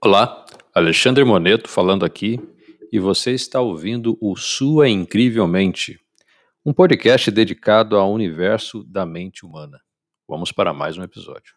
Olá, Alexandre Moneto falando aqui e você está ouvindo o Sua Incrivelmente, um podcast dedicado ao universo da mente humana. Vamos para mais um episódio.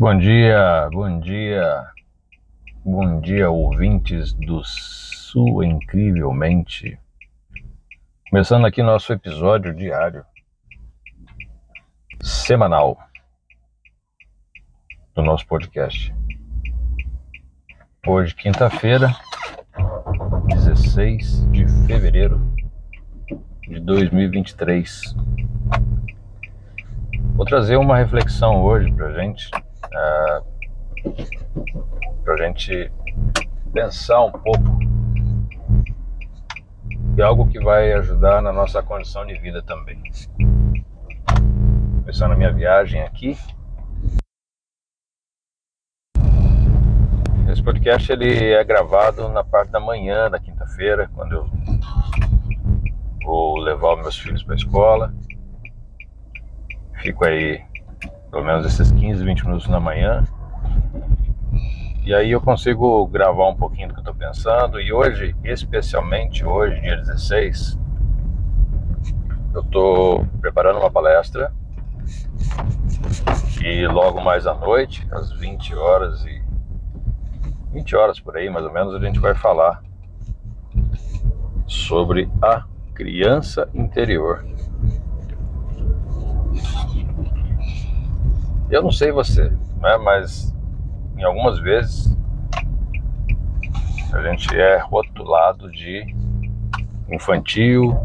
Bom dia, bom dia, bom dia, ouvintes do Sua Incrivelmente. Começando aqui nosso episódio diário, semanal, do nosso podcast. Hoje, quinta-feira, 16 de fevereiro de 2023. Vou trazer uma reflexão hoje pra gente, uh, pra gente pensar um pouco e algo que vai ajudar na nossa condição de vida também. Começando a minha viagem aqui. Esse podcast ele é gravado na parte da manhã da quinta-feira, quando eu vou levar os meus filhos para a escola. Fico aí pelo menos esses 15, 20 minutos na manhã. E aí eu consigo gravar um pouquinho do que eu estou pensando. E hoje, especialmente hoje, dia 16, eu estou preparando uma palestra. E logo mais à noite, às 20 horas e 20 horas por aí, mais ou menos, a gente vai falar sobre a criança interior. Eu não sei você, né, mas em algumas vezes a gente é rotulado de infantil,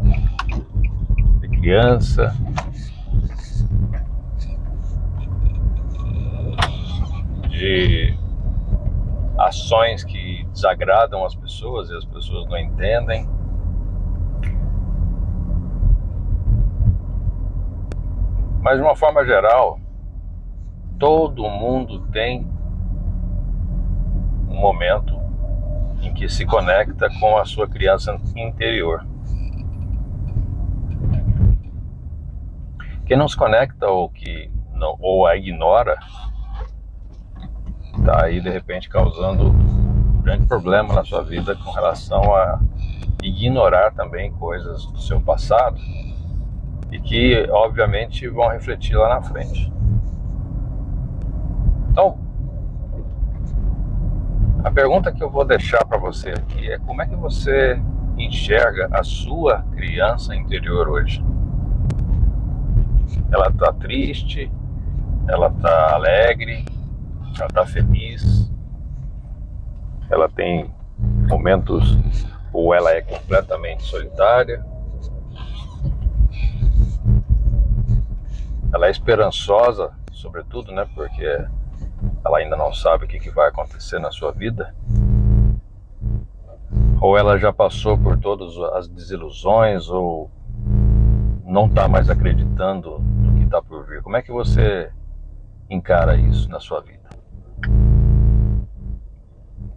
de criança, de ações que desagradam as pessoas e as pessoas não entendem. Mas de uma forma geral, todo mundo tem um momento em que se conecta com a sua criança interior. Quem não se conecta ou que não, ou a ignora, está aí de repente causando um grande problema na sua vida com relação a ignorar também coisas do seu passado e que obviamente vão refletir lá na frente. Então, a pergunta que eu vou deixar para você aqui é como é que você enxerga a sua criança interior hoje? Ela está triste? Ela está alegre? Ela está feliz? Ela tem momentos ou ela é completamente solitária? Ela é esperançosa, sobretudo, né? Porque ela ainda não sabe o que, que vai acontecer na sua vida? Ou ela já passou por todas as desilusões ou não está mais acreditando no que está por vir? Como é que você encara isso na sua vida?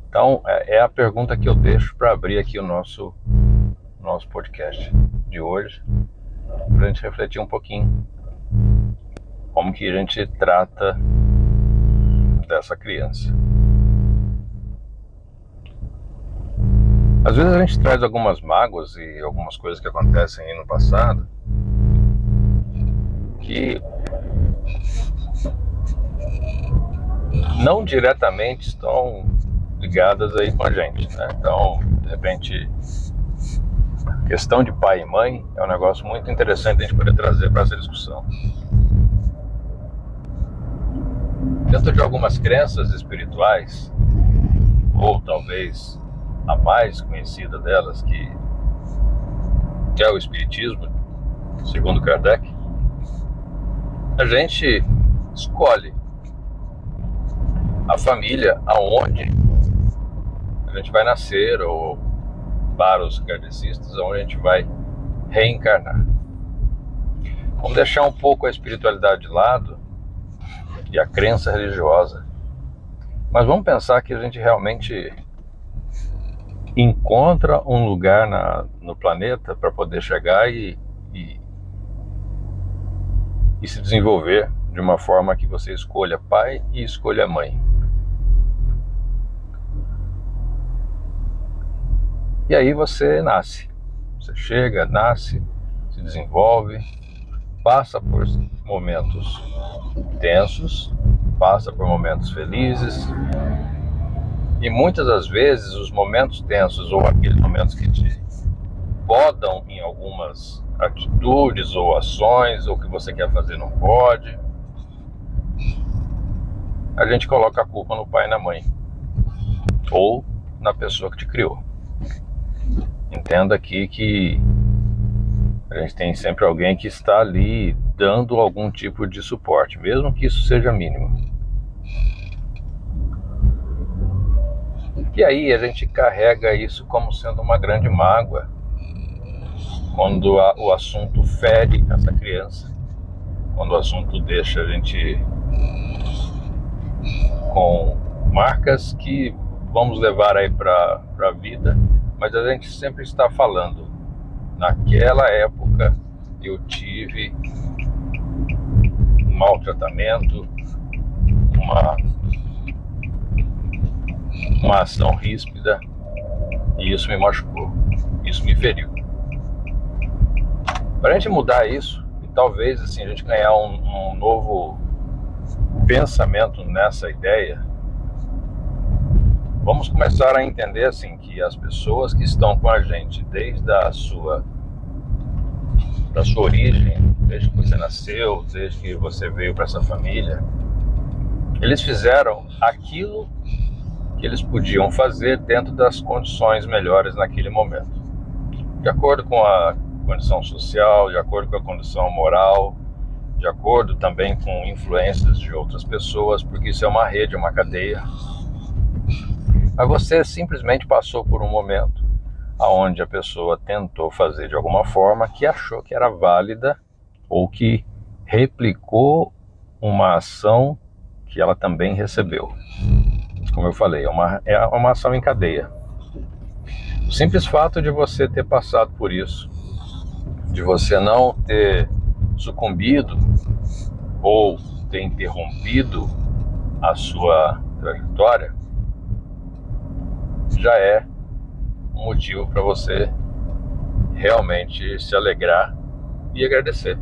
Então, é, é a pergunta que eu deixo para abrir aqui o nosso, nosso podcast de hoje, para a gente refletir um pouquinho como que a gente trata dessa criança. Às vezes a gente traz algumas mágoas e algumas coisas que acontecem aí no passado que não diretamente estão ligadas aí com a gente, né? Então, de repente, questão de pai e mãe é um negócio muito interessante a gente poder trazer para essa discussão. dentro de algumas crenças espirituais, ou talvez a mais conhecida delas, que que é o Espiritismo, segundo Kardec, a gente escolhe a família aonde a gente vai nascer, ou para os kardecistas, aonde a gente vai reencarnar. Vamos deixar um pouco a espiritualidade de lado e a crença religiosa, mas vamos pensar que a gente realmente encontra um lugar na, no planeta para poder chegar e, e, e se desenvolver de uma forma que você escolha pai e escolha mãe. E aí você nasce. Você chega, nasce, se desenvolve, passa por momentos tensos, passa por momentos felizes. E muitas das vezes os momentos tensos ou aqueles momentos que te podam em algumas atitudes ou ações ou que você quer fazer não pode, a gente coloca a culpa no pai e na mãe ou na pessoa que te criou. Entenda aqui que a gente tem sempre alguém que está ali dando algum tipo de suporte, mesmo que isso seja mínimo. E aí a gente carrega isso como sendo uma grande mágoa quando a, o assunto fere essa criança, quando o assunto deixa a gente com marcas que vamos levar aí para a vida mas a gente sempre está falando. Naquela época eu tive um maltratamento, uma, uma ação ríspida e isso me machucou, isso me feriu. Para a gente mudar isso e talvez assim a gente ganhar um, um novo pensamento nessa ideia, vamos começar a entender assim que as pessoas que estão com a gente desde a sua da sua origem, desde que você nasceu, desde que você veio para essa família, eles fizeram aquilo que eles podiam fazer dentro das condições melhores naquele momento. De acordo com a condição social, de acordo com a condição moral, de acordo também com influências de outras pessoas, porque isso é uma rede, uma cadeia mas você simplesmente passou por um momento aonde a pessoa tentou fazer de alguma forma que achou que era válida ou que replicou uma ação que ela também recebeu. Como eu falei, é uma, é uma ação em cadeia. O simples fato de você ter passado por isso, de você não ter sucumbido ou ter interrompido a sua trajetória, já é um motivo para você realmente se alegrar e agradecer.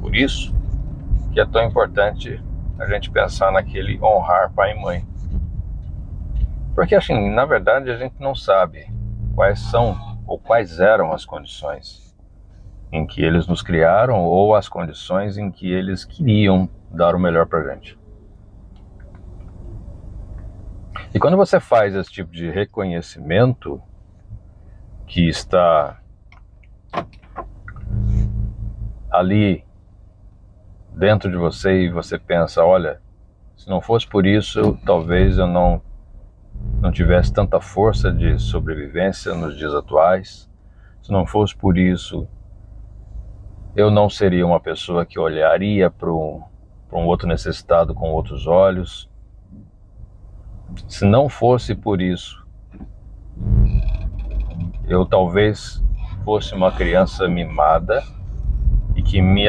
Por isso que é tão importante a gente pensar naquele honrar pai e mãe. Porque assim, na verdade a gente não sabe quais são ou quais eram as condições em que eles nos criaram ou as condições em que eles queriam dar o melhor para gente. E quando você faz esse tipo de reconhecimento que está ali dentro de você e você pensa, olha, se não fosse por isso, talvez eu não não tivesse tanta força de sobrevivência nos dias atuais. Se não fosse por isso, eu não seria uma pessoa que olharia para um, um outro necessitado com outros olhos. Se não fosse por isso, eu talvez fosse uma criança mimada e que, me,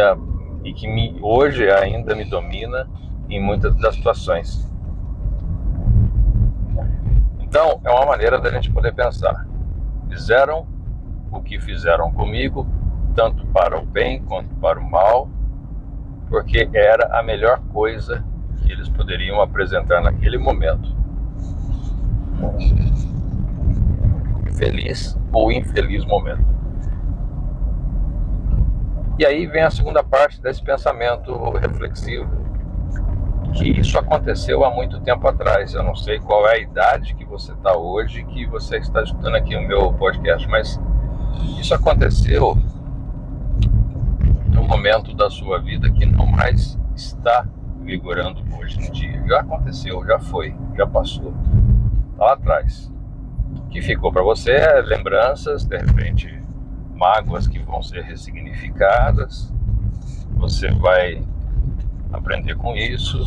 e que me, hoje ainda me domina em muitas das situações. Então, é uma maneira da gente poder pensar. Fizeram o que fizeram comigo, tanto para o bem quanto para o mal, porque era a melhor coisa que eles poderiam apresentar naquele momento feliz ou infeliz momento. E aí vem a segunda parte desse pensamento reflexivo, que isso aconteceu há muito tempo atrás. Eu não sei qual é a idade que você está hoje, que você está escutando aqui o meu podcast, mas Isso aconteceu no momento da sua vida que não mais está vigorando hoje em dia. Já aconteceu, já foi, já passou. Lá atrás. O que ficou para você é lembranças, de repente, mágoas que vão ser ressignificadas. Você vai aprender com isso.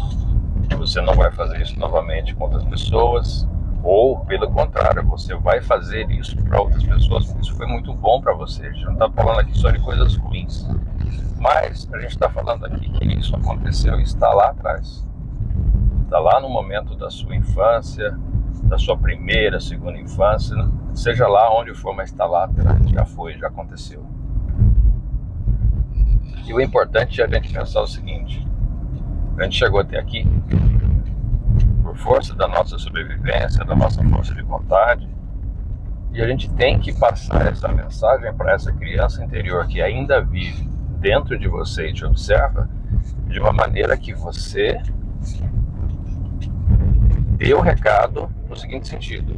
Você não vai fazer isso novamente com outras pessoas. Ou, pelo contrário, você vai fazer isso para outras pessoas, porque isso foi muito bom para você. A gente não está falando aqui só de coisas ruins. Mas a gente está falando aqui que isso aconteceu e está lá atrás. Está lá no momento da sua infância, da sua primeira, segunda infância, seja lá onde for, mas está lá já foi, já aconteceu. E o importante é a gente pensar o seguinte: a gente chegou até aqui por força da nossa sobrevivência, da nossa força de vontade, e a gente tem que passar essa mensagem para essa criança interior que ainda vive dentro de você e te observa de uma maneira que você dê o recado no seguinte sentido: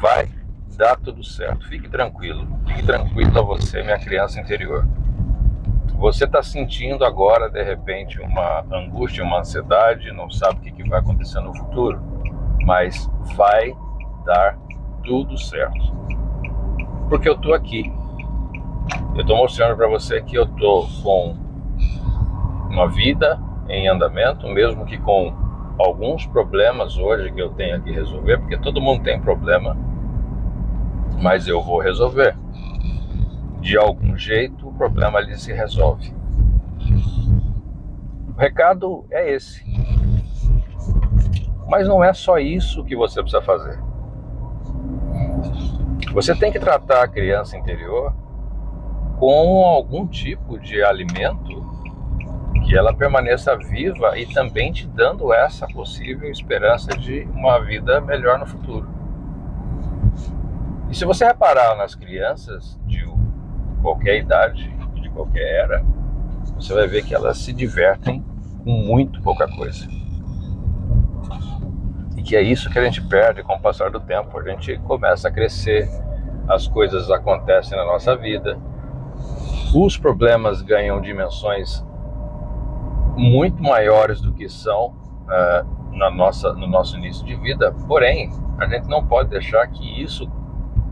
vai dar tudo certo, fique tranquilo, fique tranquilo a você, minha criança interior. Você está sentindo agora, de repente, uma angústia, uma ansiedade, não sabe o que, que vai acontecer no futuro, mas vai dar tudo certo. Porque eu estou aqui, eu estou mostrando para você que eu estou com uma vida em andamento, mesmo que com alguns problemas hoje que eu tenho que resolver, porque todo mundo tem problema, mas eu vou resolver. De algum jeito o problema ali se resolve. O recado é esse. Mas não é só isso que você precisa fazer. Você tem que tratar a criança interior com algum tipo de alimento que ela permaneça viva e também te dando essa possível esperança de uma vida melhor no futuro. E se você reparar nas crianças de qualquer idade, de qualquer era, você vai ver que elas se divertem com muito pouca coisa. E que é isso que a gente perde com o passar do tempo. A gente começa a crescer, as coisas acontecem na nossa vida, os problemas ganham dimensões muito maiores do que são uh, na nossa, no nosso início de vida. Porém, a gente não pode deixar que isso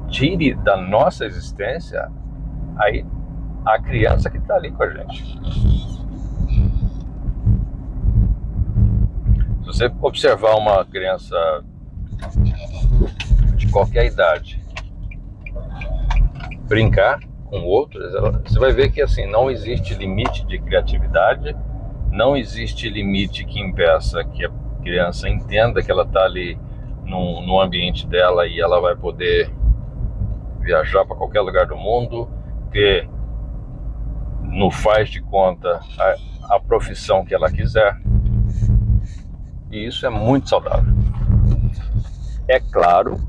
tire da nossa existência aí a criança que está ali com a gente. Se você observar uma criança de qualquer idade brincar, com outras, ela, você vai ver que assim não existe limite de criatividade, não existe limite que impeça que a criança entenda que ela está ali no, ambiente dela e ela vai poder viajar para qualquer lugar do mundo, ter no faz de conta a, a profissão que ela quiser. E isso é muito saudável. É claro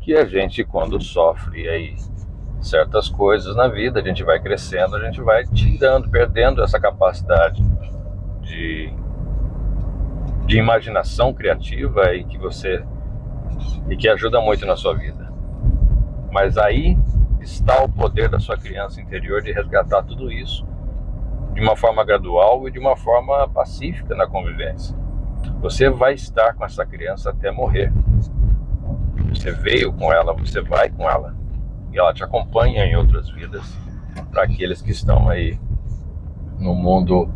que a gente quando sofre aí certas coisas na vida, a gente vai crescendo, a gente vai tirando, perdendo essa capacidade de, de imaginação criativa e que você e que ajuda muito na sua vida. Mas aí está o poder da sua criança interior de resgatar tudo isso de uma forma gradual e de uma forma pacífica na convivência. Você vai estar com essa criança até morrer. Você veio com ela, você vai com ela e ela te acompanha em outras vidas para aqueles que estão aí no mundo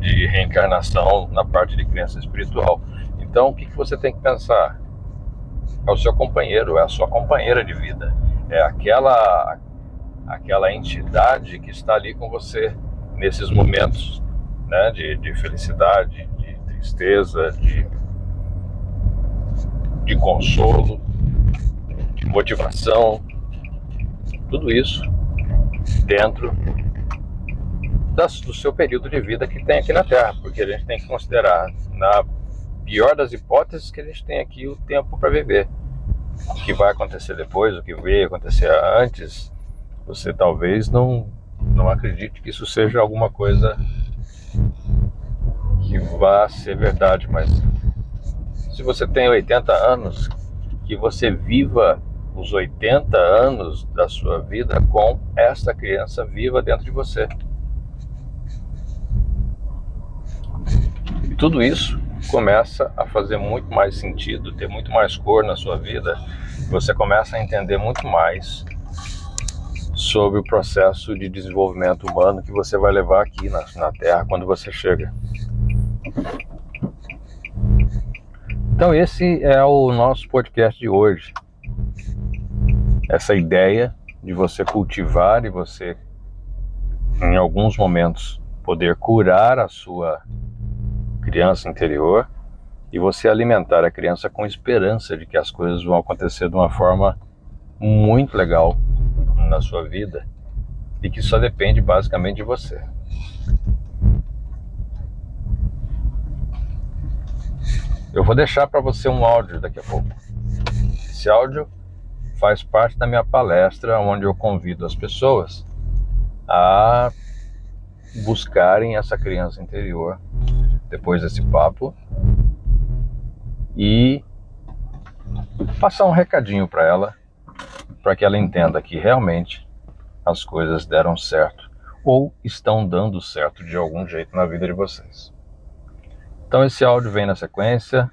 de reencarnação na parte de criança espiritual. Então, o que, que você tem que pensar? É o seu companheiro, é a sua companheira de vida, é aquela aquela entidade que está ali com você nesses momentos né, de, de felicidade, de tristeza, de, de consolo, de motivação, tudo isso dentro das, do seu período de vida que tem aqui na Terra, porque a gente tem que considerar, na pior das hipóteses, que a gente tem aqui o tempo para viver. O que vai acontecer depois, o que veio acontecer antes, você talvez não, não acredite que isso seja alguma coisa que vá ser verdade, mas se você tem 80 anos, que você viva os 80 anos da sua vida com esta criança viva dentro de você. Tudo isso começa a fazer muito mais sentido, ter muito mais cor na sua vida. Você começa a entender muito mais sobre o processo de desenvolvimento humano que você vai levar aqui na, na Terra quando você chega. Então, esse é o nosso podcast de hoje. Essa ideia de você cultivar e você, em alguns momentos, poder curar a sua criança interior e você alimentar a criança com esperança de que as coisas vão acontecer de uma forma muito legal na sua vida e que só depende basicamente de você. Eu vou deixar para você um áudio daqui a pouco. Esse áudio faz parte da minha palestra, onde eu convido as pessoas a buscarem essa criança interior depois desse papo e passar um recadinho para ela, para que ela entenda que realmente as coisas deram certo ou estão dando certo de algum jeito na vida de vocês. Então esse áudio vem na sequência.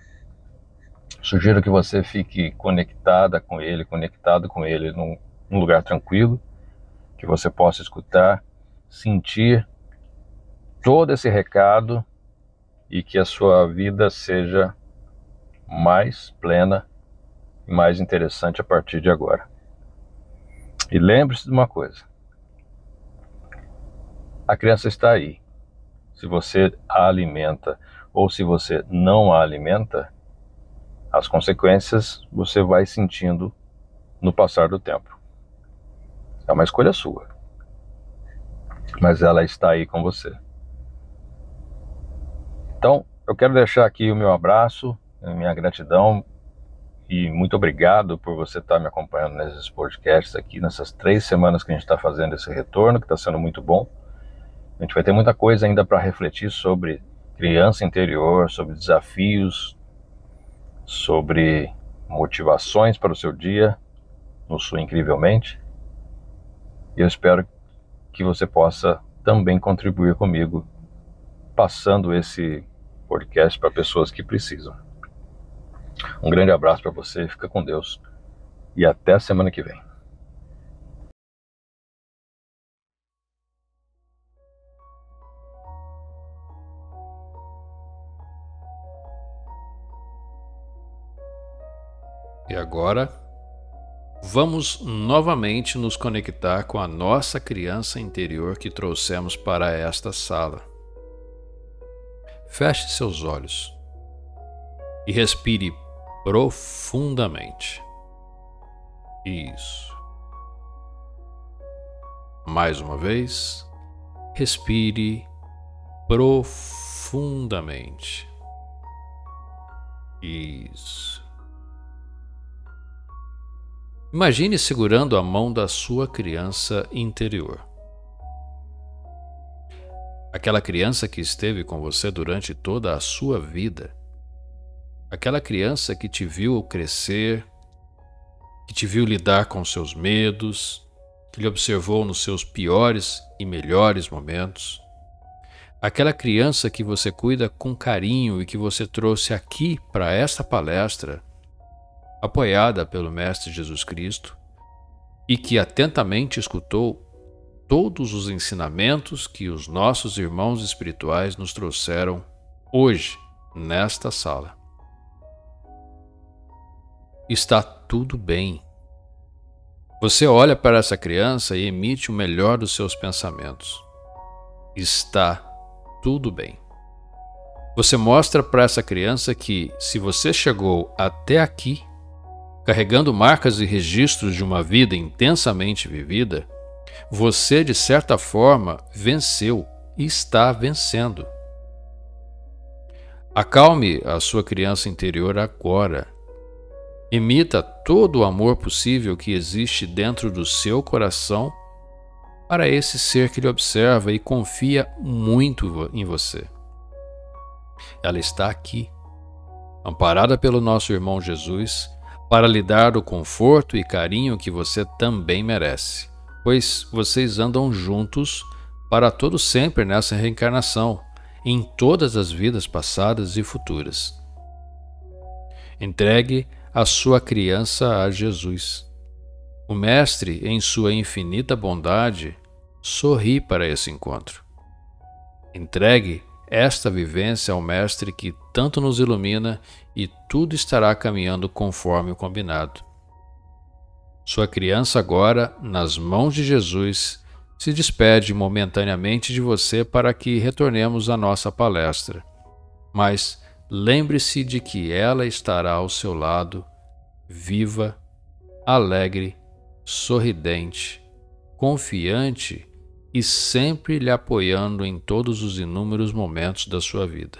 Sugiro que você fique conectada com ele, conectado com ele num, num lugar tranquilo, que você possa escutar, sentir todo esse recado e que a sua vida seja mais plena e mais interessante a partir de agora. E lembre-se de uma coisa: a criança está aí. Se você a alimenta ou se você não a alimenta, as consequências você vai sentindo no passar do tempo. É uma escolha sua. Mas ela está aí com você. Então, eu quero deixar aqui o meu abraço, minha gratidão e muito obrigado por você estar me acompanhando nesses podcasts aqui, nessas três semanas que a gente está fazendo esse retorno, que está sendo muito bom. A gente vai ter muita coisa ainda para refletir sobre criança interior, sobre desafios, sobre motivações para o seu dia, no Sul Incrivelmente. E eu espero que você possa também contribuir comigo, passando esse podcast para pessoas que precisam. Um grande abraço para você, fica com Deus e até a semana que vem. E agora, vamos novamente nos conectar com a nossa criança interior que trouxemos para esta sala. Feche seus olhos e respire profundamente. Isso. Mais uma vez, respire profundamente. Isso. Imagine segurando a mão da sua criança interior. Aquela criança que esteve com você durante toda a sua vida. Aquela criança que te viu crescer, que te viu lidar com seus medos, que lhe observou nos seus piores e melhores momentos. Aquela criança que você cuida com carinho e que você trouxe aqui para esta palestra apoiada pelo Mestre Jesus Cristo, e que atentamente escutou todos os ensinamentos que os nossos irmãos espirituais nos trouxeram hoje, nesta sala. Está tudo bem. Você olha para essa criança e emite o melhor dos seus pensamentos. Está tudo bem. Você mostra para essa criança que, se você chegou até aqui, carregando marcas e registros de uma vida intensamente vivida, você, de certa forma, venceu e está vencendo. Acalme a sua criança interior agora. Emita todo o amor possível que existe dentro do seu coração para esse ser que lhe observa e confia muito em você. Ela está aqui, amparada pelo nosso irmão Jesus para lhe dar o conforto e carinho que você também merece, pois vocês andam juntos para todo sempre nessa reencarnação, em todas as vidas passadas e futuras. Entregue a sua criança a Jesus. O Mestre, em sua infinita bondade, sorri para esse encontro. Entregue esta vivência ao Mestre que tanto nos ilumina e tudo estará caminhando conforme o combinado. Sua criança, agora, nas mãos de Jesus, se despede momentaneamente de você para que retornemos à nossa palestra. Mas lembre-se de que ela estará ao seu lado, viva, alegre, sorridente, confiante e sempre lhe apoiando em todos os inúmeros momentos da sua vida.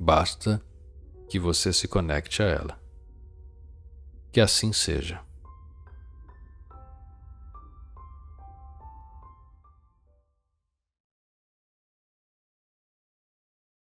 Basta que você se conecte a ela. Que assim seja.